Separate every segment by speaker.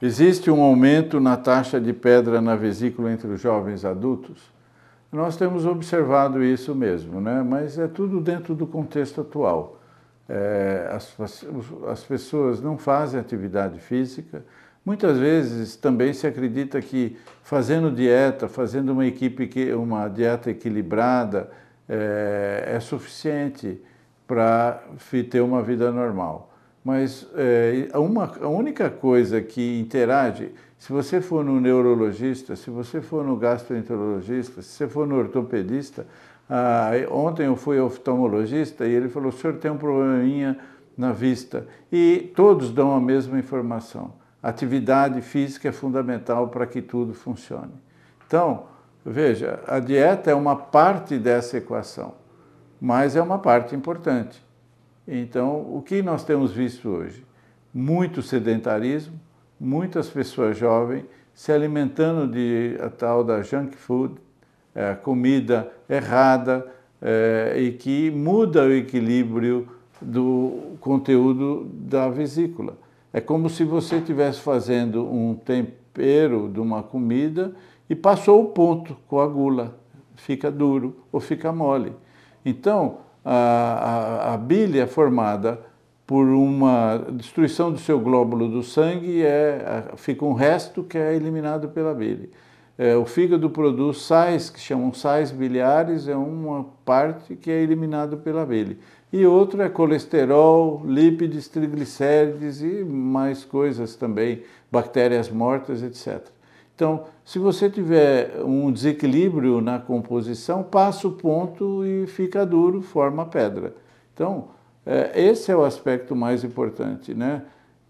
Speaker 1: Existe um aumento na taxa de pedra na vesícula entre os jovens adultos? Nós temos observado isso mesmo, né? mas é tudo dentro do contexto atual. É, as, as pessoas não fazem atividade física, Muitas vezes também se acredita que fazendo dieta, fazendo uma equipe uma dieta equilibrada é, é suficiente para ter uma vida normal. Mas é, uma, a única coisa que interage, se você for no neurologista, se você for no gastroenterologista, se você for no ortopedista, ah, ontem eu fui oftalmologista e ele falou: o senhor tem um probleminha na vista. E todos dão a mesma informação. Atividade física é fundamental para que tudo funcione. Então, veja, a dieta é uma parte dessa equação, mas é uma parte importante. Então, o que nós temos visto hoje? Muito sedentarismo, muitas pessoas jovens se alimentando de a tal da junk food, é, comida errada é, e que muda o equilíbrio do conteúdo da vesícula. É como se você estivesse fazendo um tempero de uma comida e passou o ponto, coagula, fica duro ou fica mole. Então, a, a, a bile é formada por uma destruição do seu glóbulo do sangue, é, fica um resto que é eliminado pela bile. É, o fígado produz sais, que chamam sais biliares, é uma parte que é eliminado pela bile. E outro é colesterol, lípides, triglicérides e mais coisas também, bactérias mortas, etc. Então, se você tiver um desequilíbrio na composição, passa o ponto e fica duro, forma pedra. Então, é, esse é o aspecto mais importante. Né?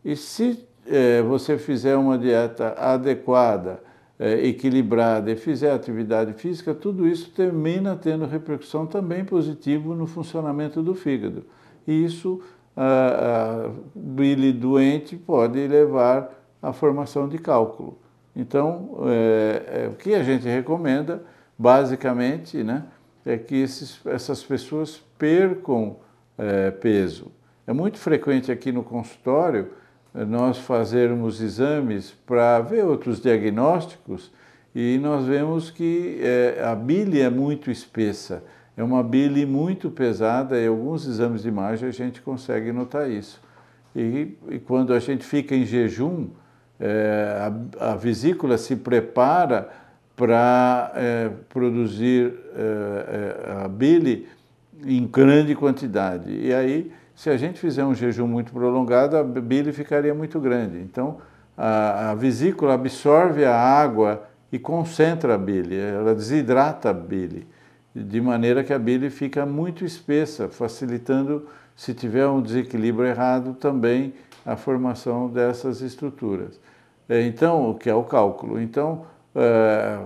Speaker 1: E se é, você fizer uma dieta adequada, é, equilibrada e fizer atividade física, tudo isso termina tendo repercussão também positiva no funcionamento do fígado. E isso, a, a bile doente pode levar à formação de cálculo. Então, é, é, o que a gente recomenda, basicamente, né, é que esses, essas pessoas percam é, peso. É muito frequente aqui no consultório é, nós fazermos exames para ver outros diagnósticos e nós vemos que é, a bile é muito espessa, é uma bile muito pesada e alguns exames de imagem a gente consegue notar isso. E, e quando a gente fica em jejum, é, a, a, vesícula se prepara para é, produzir é, é, a bile em grande quantidade. E aí, se a gente fizer um jejum muito prolongado, a bile ficaria muito grande. Então, a, a vesícula absorve a água e concentra a bile, ela desidrata a bile, de maneira que a bile fica muito espessa, facilitando, se tiver um desequilíbrio errado, também a formação dessas estruturas. É, então, o que é o cálculo? Então, é,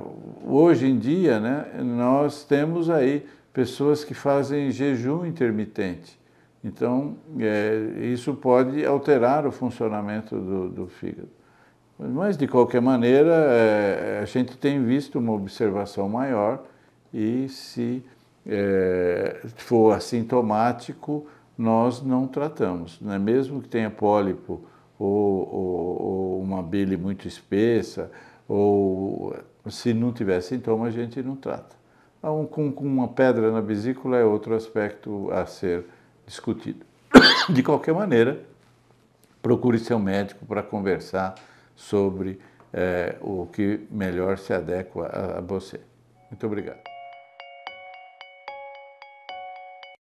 Speaker 1: hoje em dia, né, nós temos aí pessoas que fazem jejum intermitente. Então, é, isso pode alterar o funcionamento do, do fígado. Mas, de qualquer maneira, a gente tem visto uma observação maior e, se for assintomático, nós não tratamos. Né? Mesmo que tenha pólipo ou, ou, ou uma bile muito espessa, ou se não tiver sintoma, a gente não trata. Um, com, com uma pedra na vesícula é outro aspecto a ser discutido. De qualquer maneira, procure seu médico para conversar sobre é, o que melhor se adequa a, a você. Muito obrigado.